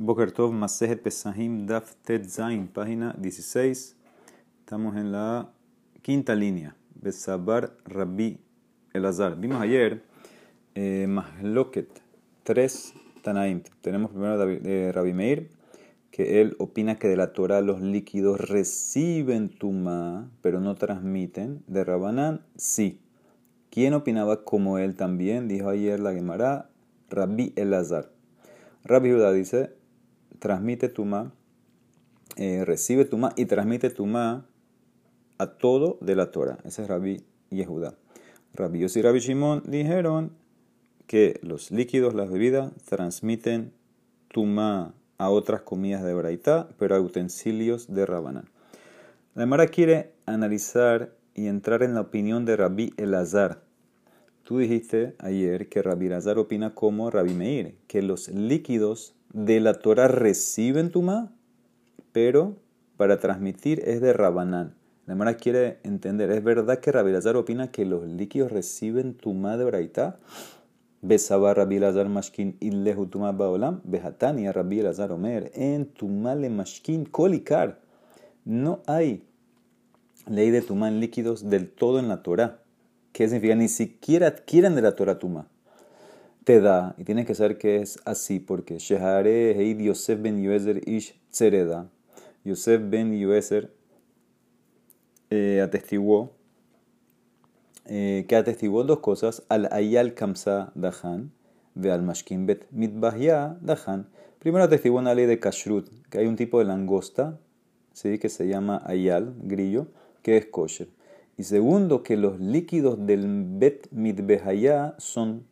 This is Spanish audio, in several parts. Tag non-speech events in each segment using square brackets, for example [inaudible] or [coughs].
Boker Tov Masejet Pesahim Daf Zain, página 16. Estamos en la quinta línea. Besabar Rabbi Elazar. Vimos ayer eh, tres Tanaim. Tenemos primero de Rabbi Meir, que él opina que de la Torah los líquidos reciben tuma, pero no transmiten. De Rabanán, sí. ¿Quién opinaba como él también? Dijo ayer la Gemara, Rabbi Elazar. Rabbi Judá dice, transmite tuma, eh, recibe tuma y transmite tuma a todo de la Torah. Ese es Rabbi Yehuda. Rabbi Yossi y Rabbi Shimon dijeron que los líquidos, las bebidas, transmiten tuma a otras comidas de Braitá, pero a utensilios de Rabanán. La Mara quiere analizar y entrar en la opinión de Rabbi Elazar. Tú dijiste ayer que Rabbi Elazar opina como Rabbi Meir, que los líquidos de la Torah reciben Tumá, pero para transmitir es de Rabanán. La hermana quiere entender, ¿es verdad que Rabbi Lazar opina que los líquidos reciben Tumá de Braitá? Besaba Rabbi Lazar Mashkin illehu Tumá Baolam, Behatani Rabbi Lazar Omer, en Tumá le Mashkin Kolikar. No hay ley de Tumá en líquidos del todo en la Torah. ¿Qué significa? Ni siquiera adquieren de la Torah Tumá te da, y tienes que saber que es así, porque Shehare Heid Yosef ben Yuezer Ish Tzereda, Yosef ben Yuezer eh, atestiguó, eh, que atestiguó dos cosas, al Ayal Kamsa Dahan, ve al Mashkin Bet Mitbahya Dahan. Primero atestiguó una ley de Kashrut, que hay un tipo de langosta, ¿sí? que se llama Ayal, grillo, que es kosher. Y segundo, que los líquidos del Bet Mitbahya son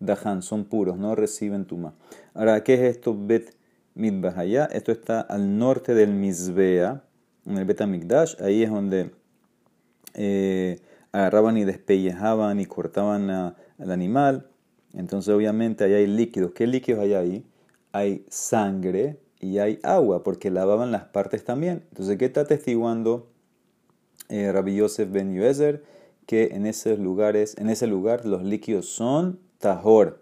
dahan, son puros, no reciben tuma. Ahora, ¿qué es esto bet Esto está al norte del Mizbea, en el Bet Amigdash, ahí es donde eh, agarraban y despellejaban y cortaban al animal. Entonces, obviamente, hay líquidos. ¿Qué líquidos hay ahí? Hay sangre y hay agua, porque lavaban las partes también. Entonces, ¿qué está testiguando eh, Rabbi Yosef Ben Yuezer? Que en esos lugares, en ese lugar, los líquidos son tahor.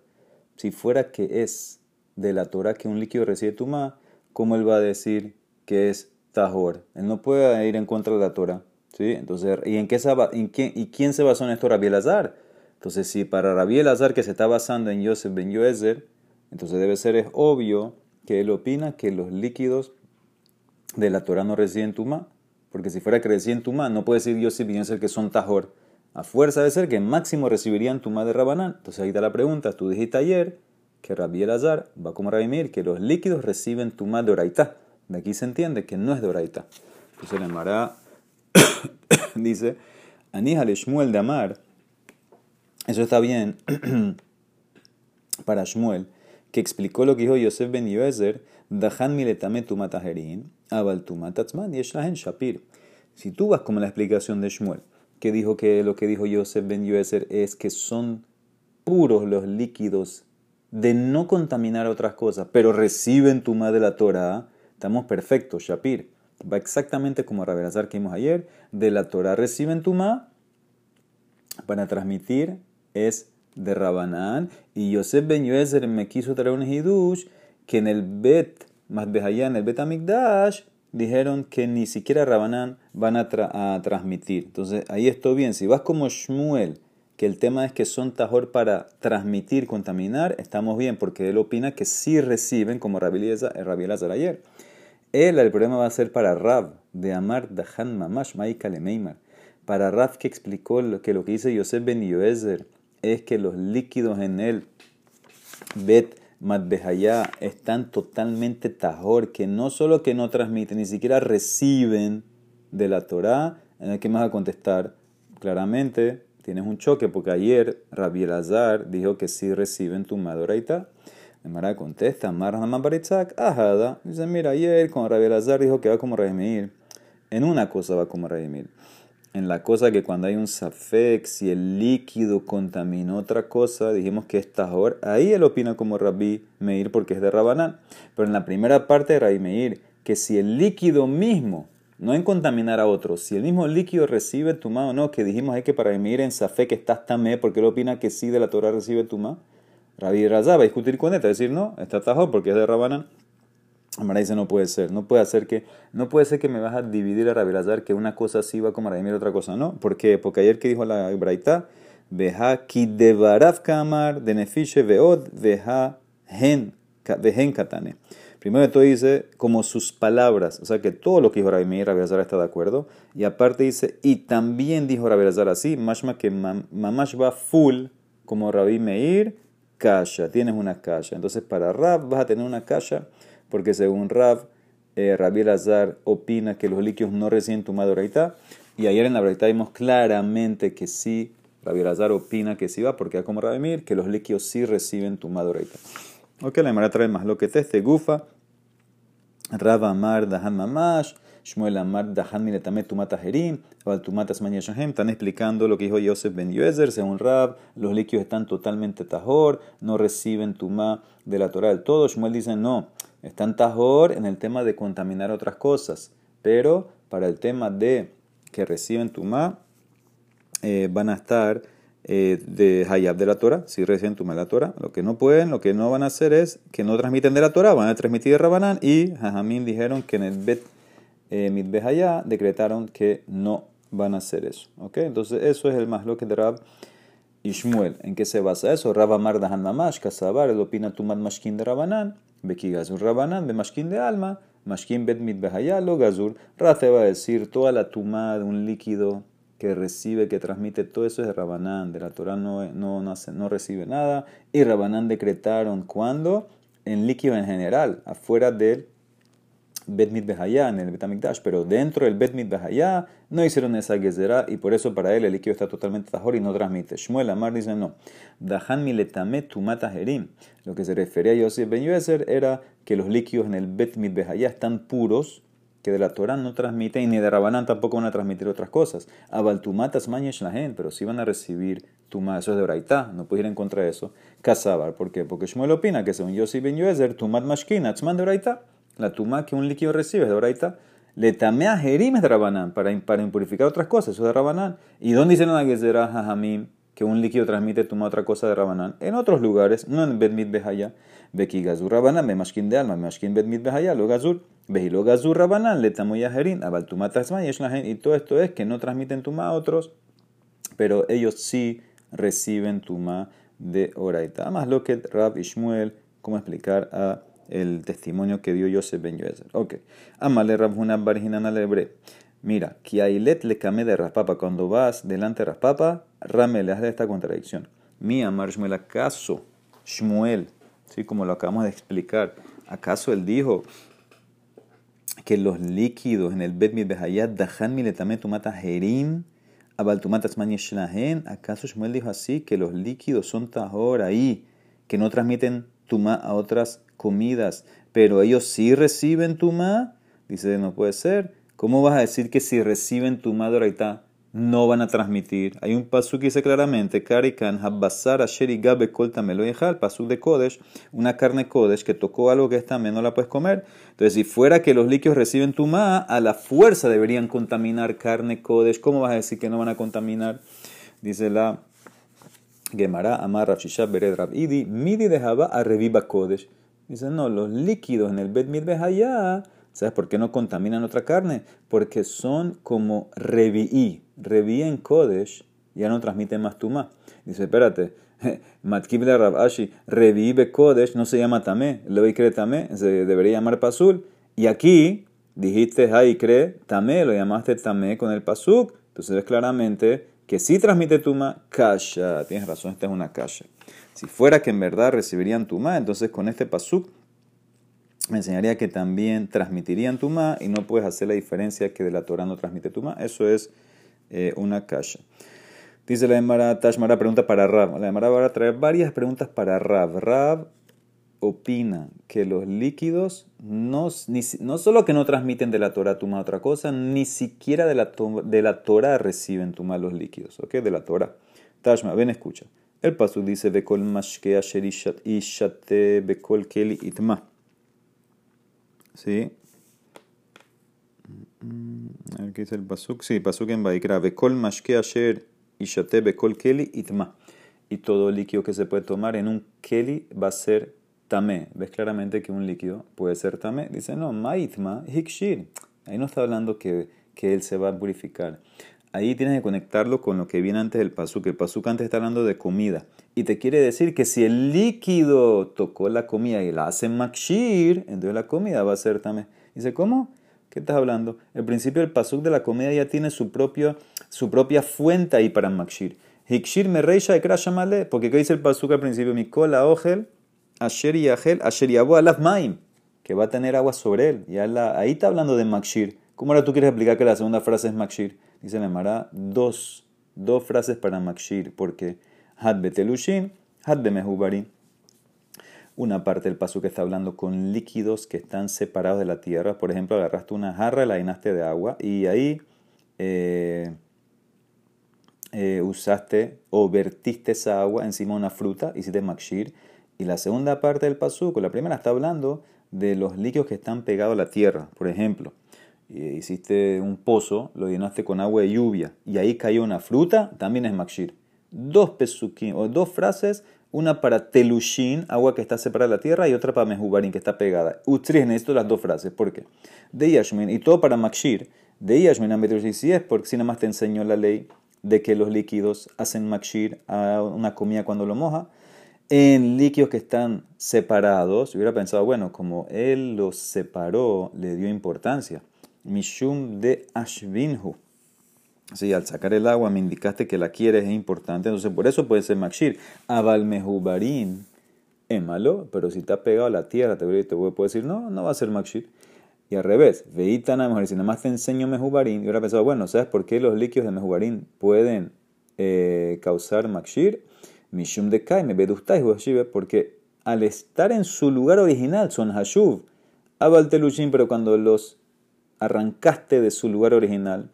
Si fuera que es de la Torah que un líquido recibe tuma, ¿cómo él va a decir que es tahor? Él no puede ir en contra de la Torah. ¿sí? Entonces, ¿y en qué, en qué, y quién se basó en esto Rabbi Elazar? Entonces, si para Rabbi Elazar que se está basando en Yosef ben Yoezer, entonces debe ser es obvio que él opina que los líquidos de la Torah no reciben tuma, porque si fuera que reciben tuma, no puede decir Yosef ben Yoezer que son tahor. A fuerza de ser que máximo recibirían tu de Rabanán. Entonces ahí está la pregunta. Tú dijiste ayer que Rabbi Elazar va como Rabbi Mir, que los líquidos reciben tu de Oraitá. De aquí se entiende que no es de Oraitá. Entonces el Mará [coughs] dice, Aníjale Shmuel de Amar. Eso está bien [coughs] para Shmuel, que explicó lo que dijo Yosef ben Yoezer, Dahan miletame tumatajerin, abal tumatatzman y shapir. Si tú vas como la explicación de Shmuel, que dijo que lo que dijo Yosef Ben Yoezer es que son puros los líquidos de no contaminar otras cosas, pero reciben tuma de la Torah, estamos perfectos, Shapir. Va exactamente como Raberazar que vimos ayer, de la Torah reciben tuma para transmitir es de Rabanán, y Yosef Ben Yoezer me quiso traer un hidush que en el Bet, más allá en el Bet Amigdash, dijeron que ni siquiera Rabanán van a, transmitir. Entonces ahí estoy bien. Si vas como Shmuel, que el tema es que son tajor para transmitir, contaminar, estamos bien, porque él opina que sí reciben, como Rabbi Elazar ayer. Él, el problema va a ser para Rab, de Amar Dahan Mamash Maika Meimar. Para Rab que explicó que lo que dice Yosef Ben Yoezer es que los líquidos en él, Bet, Matbehayá están totalmente tajor, que no solo que no transmiten, ni siquiera reciben de la Torá, en el que vas a contestar claramente, tienes un choque, porque ayer Rabbi Elazar dijo que sí reciben tu madoraita. Mara contesta, Marhama Baritzak, ajada. Dice, mira, ayer con Rabbi Elazar dijo que va como Rabbi En una cosa va como Rabbi en la cosa que cuando hay un safek, si el líquido contaminó otra cosa, dijimos que es tahor, ahí él opina como Rabbi Meir porque es de Rabanán. Pero en la primera parte de Rabbi Meir, que si el líquido mismo, no en contaminar a otros, si el mismo líquido recibe tumá o no, que dijimos es que para Rabbi Meir en safek está tamé, porque él opina que sí de la Torah recibe tumá, Rabbi Razá va a discutir con él, va a decir no, está tahor porque es de Rabanán. Amara dice no puede ser, no puede ser que no puede ser que me vas a dividir a Rabelazar que una cosa sí va como Rabimir otra cosa no, ¿por qué? Porque ayer que dijo la Braita, veja kidevarav kamar de nefishe veod veja hen vejen katane. Primero de dice como sus palabras, o sea que todo lo que dijo Rabimir, Rabelazar está de acuerdo, y aparte dice y también dijo Rabelazar así, mashma que mamash va full como Rabbi Meir, kasha, tienes una kasha. Entonces para Rab vas a tener una kasha porque según Rav, eh, Rabbi Elazar opina que los líquidos no reciben tu oraita, y ayer en la oraita vimos claramente que sí, Rabbi Elazar opina que sí va, porque como Rabbi Mir, que los líquidos sí reciben tu oraita. Ok, la Emara trae más lo que te este gufa, Rav Amar Dahan Mamash, Shmuel Amar Dahan Miletame Tumat Ajerim, Val Tumat Manya Shahem, están explicando lo que dijo Yosef Ben Yoezer, según Rav, los líquidos están totalmente tajor, no reciben tuma de la Torah del todo. Shmuel dice no, están tajor en el tema de contaminar otras cosas, pero para el tema de que reciben tumá, eh, van a estar eh, de hayab de la Torah, si reciben tumá de la Torah. Lo que no pueden, lo que no van a hacer es que no transmiten de la Torah, van a transmitir de Rabanán y Jajamín dijeron que en el Bet eh, decretaron que no van a hacer eso. ¿okay? Entonces eso es el más lo que de Rab Ishmuel. ¿En qué se basa eso? Rab Amar Dahan Mamash, Kasabar, el opina Tumat Mashkin de Rabanán. Beki Gazur Rabanán, de Mashkin de alma, Mashkin Bet Mit lo Gazur. Race va a decir toda la tumá de un líquido que recibe, que transmite, todo eso es de Rabanán. De la Torah no, no, no, no recibe nada. Y Rabanán decretaron cuando en líquido en general, afuera del Bet Mit en el Betamikdash, pero dentro del Bet Mit no hicieron esa gezerá y por eso para él el líquido está totalmente tajor y no transmite. Shmuel Amar dice no. Dahan miletame tumata herim. Lo que se refería a Yosef Ben Yoezer era que los líquidos en el Bet Mit están puros, que de la Torah no transmiten y ni de Rabanán tampoco van a transmitir otras cosas. Abal tumatas mañesh lahen, pero si van a recibir tuma, eso es de Braitá, no puede ir en contra de eso. Kasabar, ¿por qué? Porque Shmuel opina que según Yosef Ben Yoezer, tumat mashkin, atzman de Braitá la tuma que un líquido recibe de Braita, le tamea jerimes de Rabanán para, para impurificar otras cosas, eso es de Rabanán. ¿Y dónde dice la Gezerah Jajamim que un líquido transmite tuma otra cosa de Rabanán? En otros lugares, no en Bedmit Behaya. Beki Gazur Rabanán, Mashkin de Alma, Mashkin Bedmit Behaya, lo Gazur. Behilo Gazur Rabanán, le tamoya jerim, abal tuma tasma y Y todo esto es que no transmiten tuma a otros, pero ellos sí reciben tuma de Oraita. Más lo que Rab Ishmuel, cómo explicar a el testimonio que dio Yosef Ben Yoezer. Ok. Amale Rabhuna Barjinana Lebre. Mira, Kiailet le came de Raspapa. Cuando vas delante de Raspapa, Rame le hace esta contradicción. Mi amar Shmuel, ¿acaso Shmuel, ¿sí? como lo acabamos de explicar, acaso él dijo que los líquidos en el Bet Behayat dahan miletame tumata herim abal tumatas ¿Acaso Shmuel dijo así que los líquidos son tahor ahí, que no transmiten tuma a otras comidas, pero ellos sí reciben tuma. Dice, no puede ser. ¿Cómo vas a decir que si reciben tuma de no van a transmitir? Hay un pasuk que dice claramente, Karikan Habbasar Asheri Gabe pasuk de Kodesh, una carne Kodesh que tocó algo que está no la puedes comer. Entonces, si fuera que los líquidos reciben tuma, a la fuerza deberían contaminar carne Kodesh. ¿Cómo vas a decir que no van a contaminar? Dice la Gemara, Amar Rafshisha Bered Idi, Midi dejaba a Reviva Kodesh. Dice, no, los líquidos en el Bet allá, ¿sabes por qué no contaminan otra carne? Porque son como revií. Revií en Kodesh ya no transmiten más tuma. Dice, espérate, [laughs] Matkib de Rabashi, revive Kodesh, no se llama tamé, lo cree tamé, se debería llamar pasul. Y aquí dijiste hay cree tamé, lo llamaste tamé con el pasuk. Entonces ves claramente que si transmite tuma, kasha. Tienes razón, esta es una kasha. Si fuera que en verdad recibirían Tumá, entonces con este pasuk me enseñaría que también transmitirían Tumá y no puedes hacer la diferencia que de la Torah no transmite Tumá. Eso es eh, una kasha. Dice la Emara Tashmara, pregunta para Rab. La Emara va a traer varias preguntas para Rab. Rab opina que los líquidos no, no solo que no transmiten de la Torah Tumá otra cosa, ni siquiera de la, de la Torah reciben Tumá los líquidos. ¿Ok? De la Torah. Tashma, ven, escucha. El paso dice, Bekol mashke asher ishate bekol keli itma. ¿Sí? Aquí dice el pasuk. Sí, pasuk en Baikra. Bekol mashke asher ishate bekol keli itma. Y todo líquido que se puede tomar en un keli va a ser tamé. Ves claramente que un líquido puede ser tamé. Dice, no, maitma hikshir. Ahí no está hablando que, que él se va a purificar. Ahí tienes que conectarlo con lo que viene antes del pasuk. El pasuk antes está hablando de comida. Y te quiere decir que si el líquido tocó la comida y la hace makshir, entonces la comida va a ser tamé. Dice, ¿cómo? ¿Qué estás hablando? El principio del pasuk de la comida ya tiene su, propio, su propia fuente ahí para makshir. Hikshir me reisha de krashamale, porque ¿qué dice el pasuk al principio? Mikola ogel, asher yahel, asher yabu alaf maim, que va a tener agua sobre él. Ya ahí está hablando de makshir. ¿Cómo ahora tú quieres explicar que la segunda frase es makshir? Dice Nemara, dos, dos frases para makshir, porque had betelushin, had mehubarin. Una parte del pasuk está hablando con líquidos que están separados de la tierra. Por ejemplo, agarraste una jarra, la llenaste de agua y ahí... Eh, eh, usaste o vertiste esa agua encima de una fruta, hiciste makshir. Y la segunda parte del pasuco, la primera está hablando de los líquidos que están pegados a la tierra. Por ejemplo, hiciste un pozo, lo llenaste con agua de lluvia y ahí cayó una fruta, también es makshir. Dos pesukim, o dos frases, una para telushin, agua que está separada de la tierra, y otra para mehubarin, que está pegada. Ustedes necesito las dos frases. ¿Por qué? De Yashmin, y todo para makshir. De Yashmin a si es porque si nada más te enseñó la ley de que los líquidos hacen makshir a una comida cuando lo moja. En líquidos que están separados, hubiera pensado, bueno, como él los separó, le dio importancia. Mishum de Ashvinhu. Sí, al sacar el agua me indicaste que la quieres, es importante, entonces por eso puede ser makshir. Abal mehubarin es malo, pero si está pegado a la tierra, te puedo decir, no, no va a ser makshir. Y al revés, veítana mejor, si nada más te enseño mejubarín, y ahora pensado, bueno, ¿sabes por qué los líquidos de mejubarín pueden eh, causar makshir? Mishum de kai, me porque al estar en su lugar original son hashuv, abal telushim, pero cuando los arrancaste de su lugar original,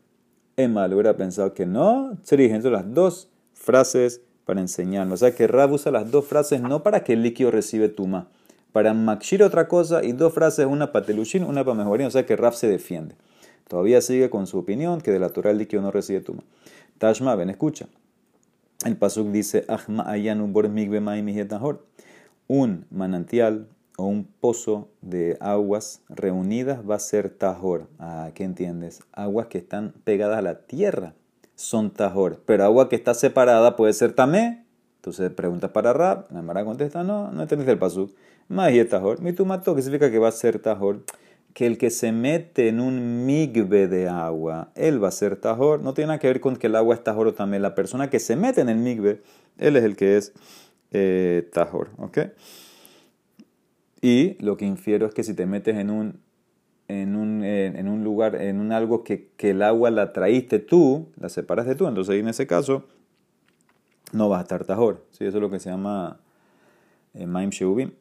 Emma lo hubiera pensado que no, entonces las dos frases para enseñarnos. O sea que Rab usa las dos frases no para que el líquido recibe tuma, para Makshir otra cosa y dos frases, una para Telushin, una para Mejorín, o sea que Raf se defiende. Todavía sigue con su opinión que de la Torah el líquido no recibe tuma. Tashma, ven, escucha. El Pasuk dice, un manantial o un pozo de aguas reunidas va a ser tajor. Ah, ¿qué entiendes? Aguas que están pegadas a la tierra son tajor, pero agua que está separada puede ser tamé. Entonces pregunta para Rab, la Mara contesta, no, no entendiste el pasuk. Magia tajor. Mitumato, ¿qué significa que va a ser tajor? Que el que se mete en un migbe de agua, él va a ser tajor. No tiene nada que ver con que el agua es tajor o también. La persona que se mete en el migbe, él es el que es eh, tajor. ¿Ok? Y lo que infiero es que si te metes en un, en un, en un lugar, en un algo que, que, el agua la traíste tú, la separaste tú, entonces en ese caso no vas a estar tajor. ¿sí? Eso es lo que se llama eh, Maim Sheubim.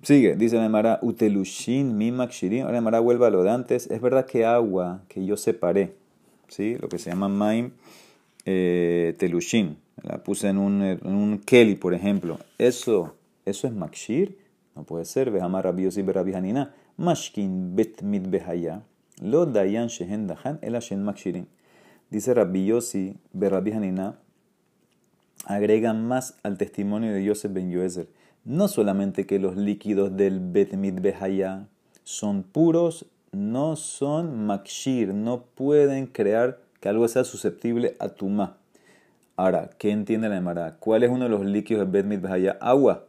Sigue, dice la Mara, Utelushin, Mimakshirin. Ahora la Mara vuelve a lo de antes. Es verdad que agua que yo separé, ¿sí? lo que se llama Maim eh, Telushin, la puse en un, en un Keli, por ejemplo. Eso, eso es Makshir. No puede ser. Vejama Rabbi Yossi Rabbi Hanina. Mashkin bet mit behaya. Lo dayan shehen dahan el ashen Makshirin. Dice Rabbi Yossi Rabbi Hanina. Agrega más al testimonio de Yosef ben Yoezer no solamente que los líquidos del Bet Behaya son puros, no son makshir, no pueden crear que algo sea susceptible a tuma. Ahora, ¿qué entiende la Emara? ¿Cuál es uno de los líquidos del Bet Behaya? Agua.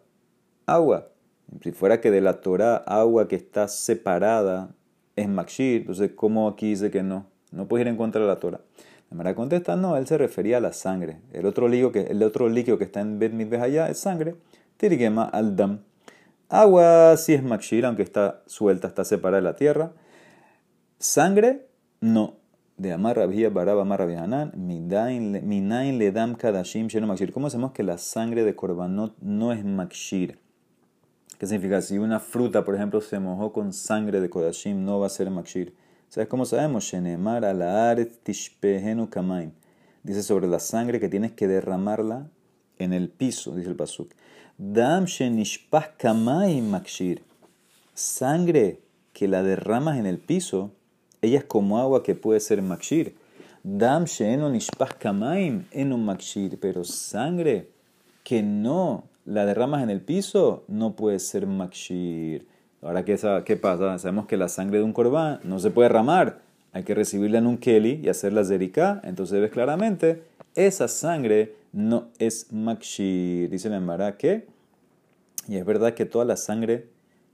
Agua. Si fuera que de la Torah agua que está separada es makshir, entonces ¿cómo aquí dice que no? No puedes ir en contra de la Torah. La Emara contesta, no, él se refería a la sangre. El otro líquido que, está en Bet Behaya es sangre. Tirigema al dam. Agua sí es makshir, aunque está suelta, está separada de la tierra. Sangre, no. De Amar Rabia Baraba Amar Hanan, Minain le dam kadashim sheno makshir. ¿Cómo sabemos que la sangre de korbanot no es makshir? ¿Qué significa? Si una fruta, por ejemplo, se mojó con sangre de kodashim, no va a ser makshir. ¿Sabes cómo sabemos? Shenemar alaret tishpehenu kamaim. Dice sobre la sangre que tienes que derramarla en el piso, dice el pasuk. Dam shenishpah kamay makshir. Sangre que la derramas en el piso, ella es como agua que puede ser makshir. Dam nishpah kamaim eno makshir. Pero sangre que no la derramas en el piso, no puede ser makshir. Ahora, ¿qué, qué pasa? Sabemos que la sangre de un corbán no se puede derramar. Hay que recibirla en un keli y hacer la zerika. Entonces ves claramente, esa sangre no es makshir. Dice la Emara que, y es verdad que toda la sangre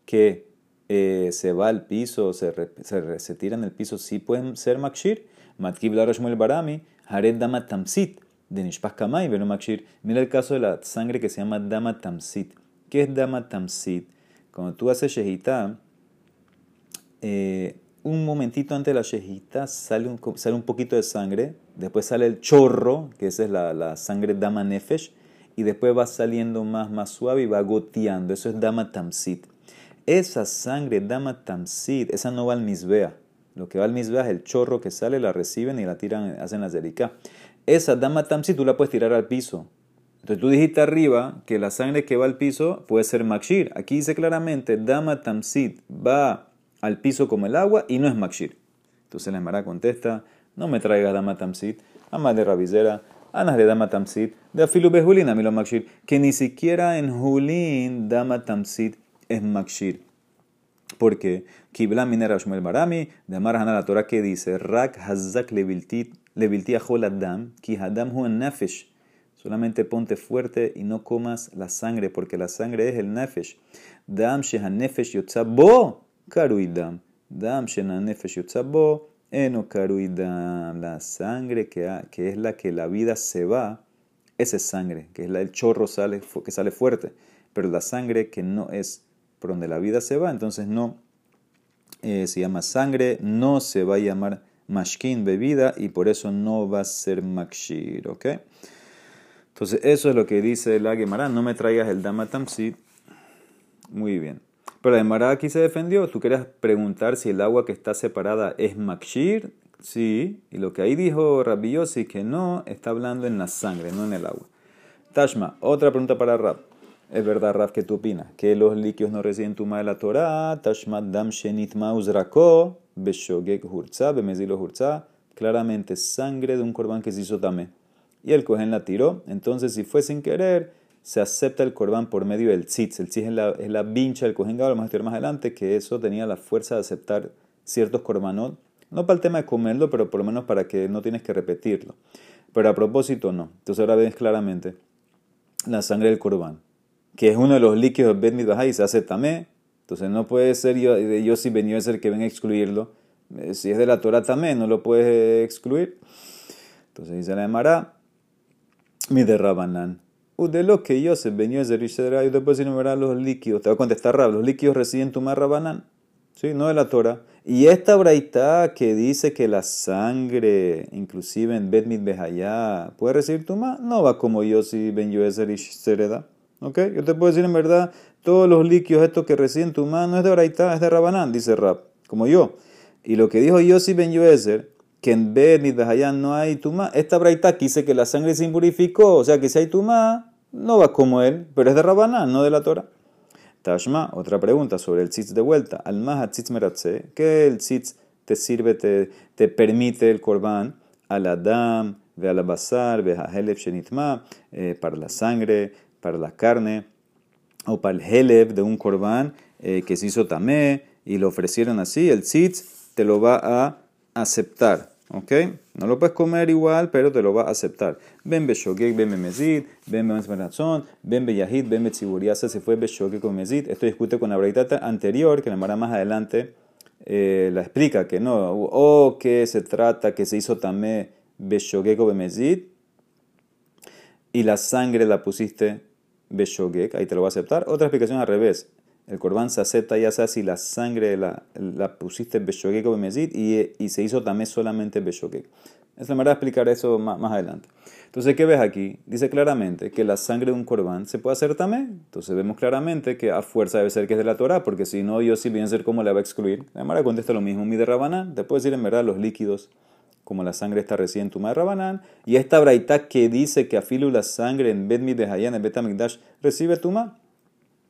que eh, se va al piso, se, se, se, tira en el piso, sí pueden ser makshir. Matkib la barami, hared dama tamsit, de nishpach kamay, makshir. Mira el caso de la sangre que se llama dama tamsit. ¿Qué es dama tamsit? Cuando tú haces shehita, eh, un momentito antes de la shehita sale un, sale un poquito de sangre, después sale el chorro, que esa es la, la sangre dama nefesh, y después va saliendo más, más suave y va goteando. Eso es dama tamsit. Esa sangre dama tamsit, esa no va al misbea. Lo que va al misbea es el chorro que sale, la reciben y la tiran, hacen la zerika. Esa dama tamsit tú la puedes tirar al piso. Entonces tú dijiste arriba que la sangre que va al piso puede ser makshir. Aquí dice claramente, dama tamsit va al piso como el agua y no es makshir. Entonces la Emara contesta, no me traigas dama tamsit, ama de rabizera, anas de dama tamsit, de afilu behulin a makshir, que ni siquiera en hulin dama tamsit es makshir. ¿Por qué? Kibla minera shmuel barami, de Amar la Torah que dice, rak hazak levilti achol adam, ki hadam hu nefesh, Solamente ponte fuerte y no comas la sangre, porque la sangre es el nefesh. Dam shehan nefesh yotzabo karuidam. Dam shehan nefesh yotzabo eno karuidam. La sangre que, que es la que la vida se va, esa es sangre, que es la, el chorro sale, que sale fuerte. Pero la sangre que no es por donde la vida se va, entonces no eh, se llama sangre, no se va a llamar mashkin, bebida, y por eso no va a ser makshir, ¿ok? Entonces, eso es lo que dice la Gemara. No me traigas el Dama Tamsit. Muy bien. Pero la Gemara aquí se defendió. Tú querías preguntar si el agua que está separada es Makshir. Sí. Y lo que ahí dijo Rabbi Yossi, que no, está hablando en la sangre, no en el agua. Tashma, otra pregunta para Rab. Es verdad, Rab, ¿qué tú opinas? Que los líquidos no reciben tuma de la Torah. Tashma dam shenit mauzrako, beshogek hurza, bemezilo hurza. Claramente, sangre de un corbán que se hizo tamé y el cohen la tiró. Entonces, si fue sin querer, se acepta el corbán por medio del tzitz. El tzitz es la, es la vincha del cohen vamos a estudiar más adelante, que eso tenía la fuerza de aceptar ciertos corbanot. No para el tema de comerlo, pero por lo menos para que no tienes que repetirlo. Pero a propósito, no. Entonces ahora ves claramente la sangre del corbán, que es uno de los líquidos de Bet y se hace tamé. Entonces no puede ser yo, yo si venía a ser que venga a excluirlo. Eh, si es de la Torah tamé, no lo puedes excluir. Entonces dice la Emara, mi de Rabanán. De lo que yo se venía a y después enumerar los líquidos. Te voy a contestar Rab, los líquidos residen tu mar Rabanán. Sí, no de la Torah. Y esta braita que dice que la sangre, inclusive en Bet Behayá, puede recibir tu mar, no va como yo si Ben Yoezer y Sereda. ¿Ok? Yo te puedo decir en verdad, todos los líquidos estos que residen tu mar no es de braita, es de Rabanán, dice Rab, como yo. Y lo que dijo Yossi Ben Yoezer que en Bet allá no hay tuma. Esta braita dice que la sangre se impurificó, o sea que si hay tuma, no va como él, pero es de Rabaná, no de la Torah. Tashma, otra pregunta sobre el tzitz de vuelta. Al maha tzitz meratze, que el tzitz te sirve, te, te permite el korban al adam, ve al basar, ve a shenitma, eh, para la sangre, para la carne, o para el helef de un korban eh, que se hizo tamé y lo ofrecieron así, el tzitz te lo va a aceptar. ¿Ok? No lo puedes comer igual, pero te lo va a aceptar. Ben beshogek, ben bemezid, ben bemezmerazón, ben beyahid, ben betziburiasa, se fue beshogek con mezid. Esto discute con la braitata anterior, que la Mara más adelante eh, la explica, que no, o que se trata, que se hizo también beshogek o bemezid, y la sangre la pusiste beshogek, ahí te lo va a aceptar. Otra explicación al revés el corbán se acepta ya sea si la sangre la, la pusiste beshoguek o bemezid y, y, se hizo también solamente beshoguek. Es la manera de explicar eso más, más, adelante. Entonces, ¿qué ves aquí? Dice claramente que la sangre de un corbán se puede hacer también. Entonces vemos claramente que a fuerza debe ser que es de la Torah, porque si no, yo sí bien ser cómo la va a excluir. La Mara contesta lo mismo. Mi de Rabanán, te puedo decir en verdad los líquidos, como la sangre está recién en tu de Rabanán. Y esta braita que dice que afilu la sangre en Bet de Hayan, en Bet recibe tuma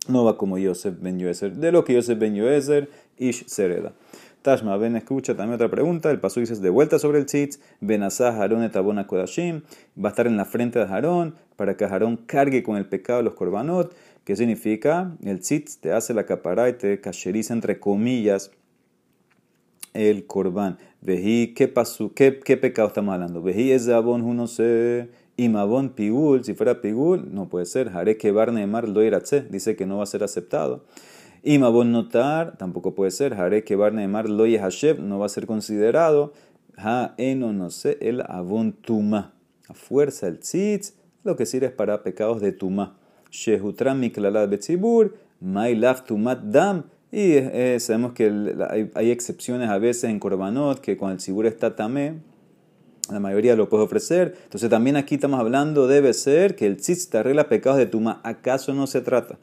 no va como Yosef ben Yoezer, de lo que Yosef ben Yoezer, Ish Sereda. Tashma, ven, escucha también otra pregunta. El paso dice de vuelta sobre el tzitz. Benazah Harón etabona kodashim. Va a estar en la frente de Harón para que Harón cargue con el pecado de los korbanot. ¿Qué significa? El tzitz te hace la capará y cacheriza entre comillas el corbán. Vejí, ¿qué pasó? ¿Qué, ¿Qué pecado estamos hablando? Vejí es abón uno se pigul. Si fuera pigul, no puede ser. Haré que barne mar lo Dice que no va a ser aceptado. Imabón notar, tampoco puede ser. Haré que barne mar lo hashev. No va a ser considerado. Ha eno no sé el abón tuma. A fuerza el tzitz. Lo que sirve es para pecados de tuma. Shehutram miklalat betzibur. Mailaf tumat dam. Y eh, sabemos que hay, excepciones a veces en Korbanot que cuando el Sibur está tamé, la mayoría lo puede ofrecer. Entonces también aquí estamos hablando, debe ser que el tzitz te arregla pecados de tuma. ¿Acaso no se trata?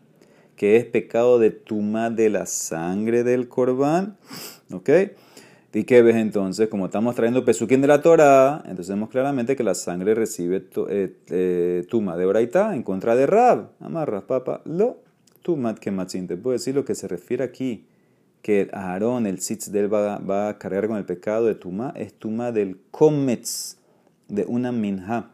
Que es pecado de tuma de la sangre del corbán. ¿Ok? ¿Y qué ves entonces? Como estamos trayendo pesuquín de la Torah, entonces vemos claramente que la sangre recibe eh, eh, tuma de oraita en contra de Rab. Amarras, papa, lo mat que matzin. Te puedo decir lo que se refiere aquí, que Aarón, el sitz de él va, a cargar con el pecado de Tuma, es Tuma del Kometz, de una minja.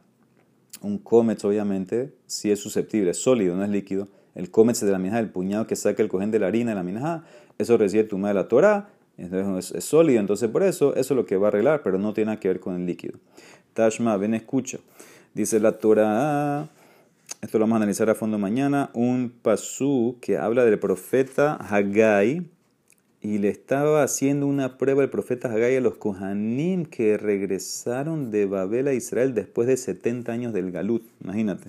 Un Kometz, obviamente, si es susceptible, es sólido, no es líquido. El Kometz de la minja, el puñado que saca el cojín de la harina de la minja, eso recibe Tuma de la Torah, entonces es, sólido, entonces por eso, eso es lo que va a arreglar, pero no tiene nada que ver con el líquido. Tashma, ven, escucha. Dice la Torah esto lo vamos a analizar a fondo mañana, un pasú que habla del profeta Haggai y le estaba haciendo una prueba el profeta Haggai a los Kohanim que regresaron de Babel a Israel después de 70 años del Galut. Imagínate,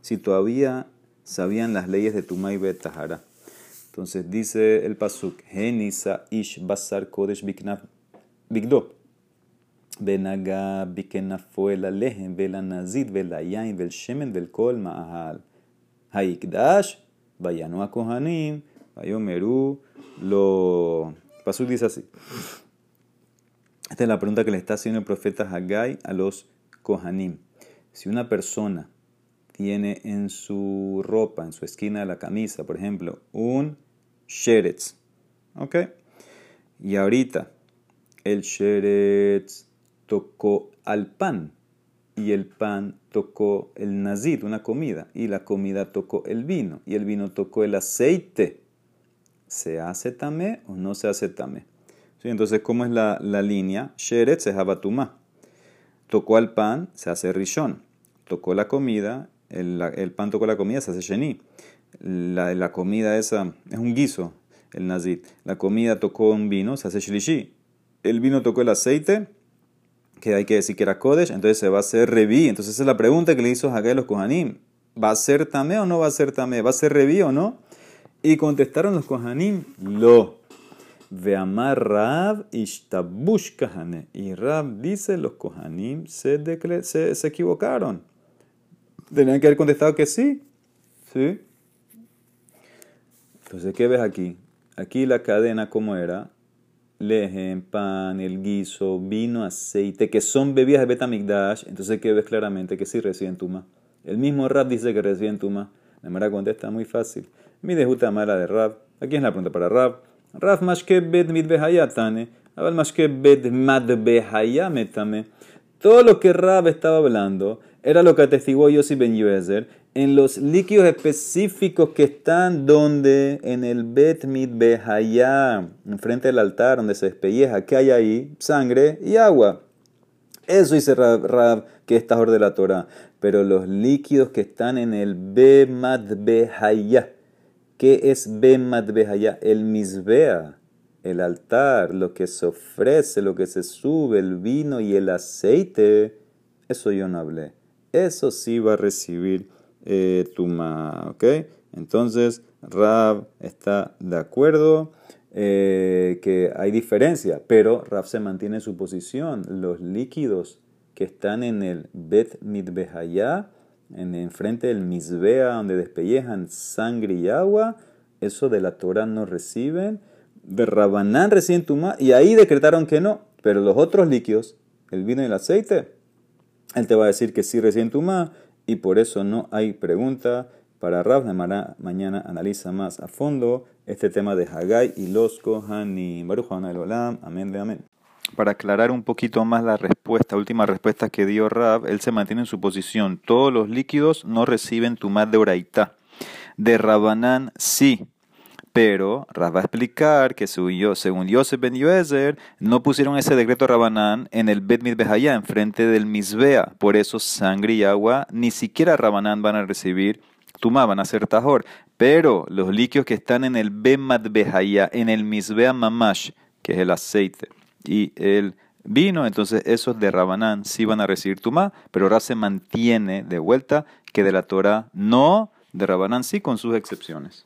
si todavía sabían las leyes de Tumay Bet Tahara. Entonces dice el pasuk, Genisa ish basar kodesh bigdo. Benaga fue la lejen, vela nazid, vela yain, vel shemen, vel kol ma'ahal. Haikdash, vayanu a kohanim, vayomeru, lo... Pasuk dice así. Esta es la pregunta que le está haciendo el profeta Haggai a los kohanim. Si una persona tiene en su ropa, en su esquina de la camisa, por ejemplo, un sheretz, ¿ok? Y ahorita el sheretz tocó al pan y el pan tocó el nazir, una comida, y la comida tocó el vino y el vino tocó el aceite. ¿Se hace tamé o no se hace tamé? ¿Sí? Entonces, ¿cómo es la, la línea? Sheret se jabatumá. Tocó al pan, se hace rishon. Tocó la comida, el, pan tocó la comida, se hace sheni. La, la comida esa es un guiso, el nazir. La comida tocó un vino, se hace shlishi. El vino tocó el aceite, que hay que decir que era Kodesh, entonces se va a hacer Revi. Entonces esa es la pregunta que le hizo Haggai a los Kohanim. ¿Va a ser Tamé o no va a ser Tamé? ¿Va a ser Revi o no? Y contestaron los Kohanim, lo. Veamar Rab Ishtabush Kahane. Y Rab dice, los Kohanim se, se, se equivocaron. Tenían que haber contestado que sí. ¿Sí? Entonces, ¿qué ves aquí? Aquí la cadena, ¿cómo era? Lejen, pan, el guiso, vino, aceite, que son bebidas de Betamigdash, entonces que ves claramente que sí reciben tuma. El mismo Rab dice que reciben tuma. La Mara contesta muy fácil. Mi dejuta mala de Rab. Aquí es la pregunta para Rab. Rab mashke bed mitbehayatane. Abal mashke bed madbehayametame. Todo lo que Rab estaba hablando era lo que atestiguó Yossi Ben Yoezer en los líquidos específicos que están donde en el Bet Behayá, enfrente del altar donde se despelleja, ¿qué hay ahí? Sangre y agua. Eso dice Rab, que está orden de la Torah. Pero los líquidos que están en el Bemat Behayá, ¿qué es Bemat Behayá? El Misbea, el altar, lo que se ofrece, lo que se sube, el vino y el aceite. Eso yo no hablé. Eso sí va a recibir eh, tuma. ¿Ok? Entonces, Rab está de acuerdo eh, que hay diferencia, pero Rab se mantiene su posición. Los líquidos que están en el Bet Mitbehayá, en enfrente del Misbea, donde despellejan sangre y agua, eso de la Torah no reciben. De Rabanán reciben tuma y ahí decretaron que no, pero los otros líquidos, el vino y el aceite, él te va a decir que sí reciben tuma y por eso no hay pregunta para Rav. Mañana analiza más a fondo este tema de Haggai y los Kohanim. Baruch el Olam. Amén de amén. Para aclarar un poquito más la respuesta, última respuesta que dio Rav, él se mantiene en su posición. Todos los líquidos no reciben tumad de oraitá. De Rabanán sí. Pero Rav va a explicar que según Yosef Ben Yoezer, no pusieron ese decreto Rabanán en el Bet en enfrente del Misbea. Por eso sangre y agua, ni siquiera Rabanán van a recibir tumá, van a ser tajor. Pero los líquidos que están en el Bet en el Misbea Mamash, que es el aceite, y el vino, entonces esos de Rabanán sí van a recibir tumá, pero ahora se mantiene de vuelta que de la Torah no, de Rabanán sí con sus excepciones.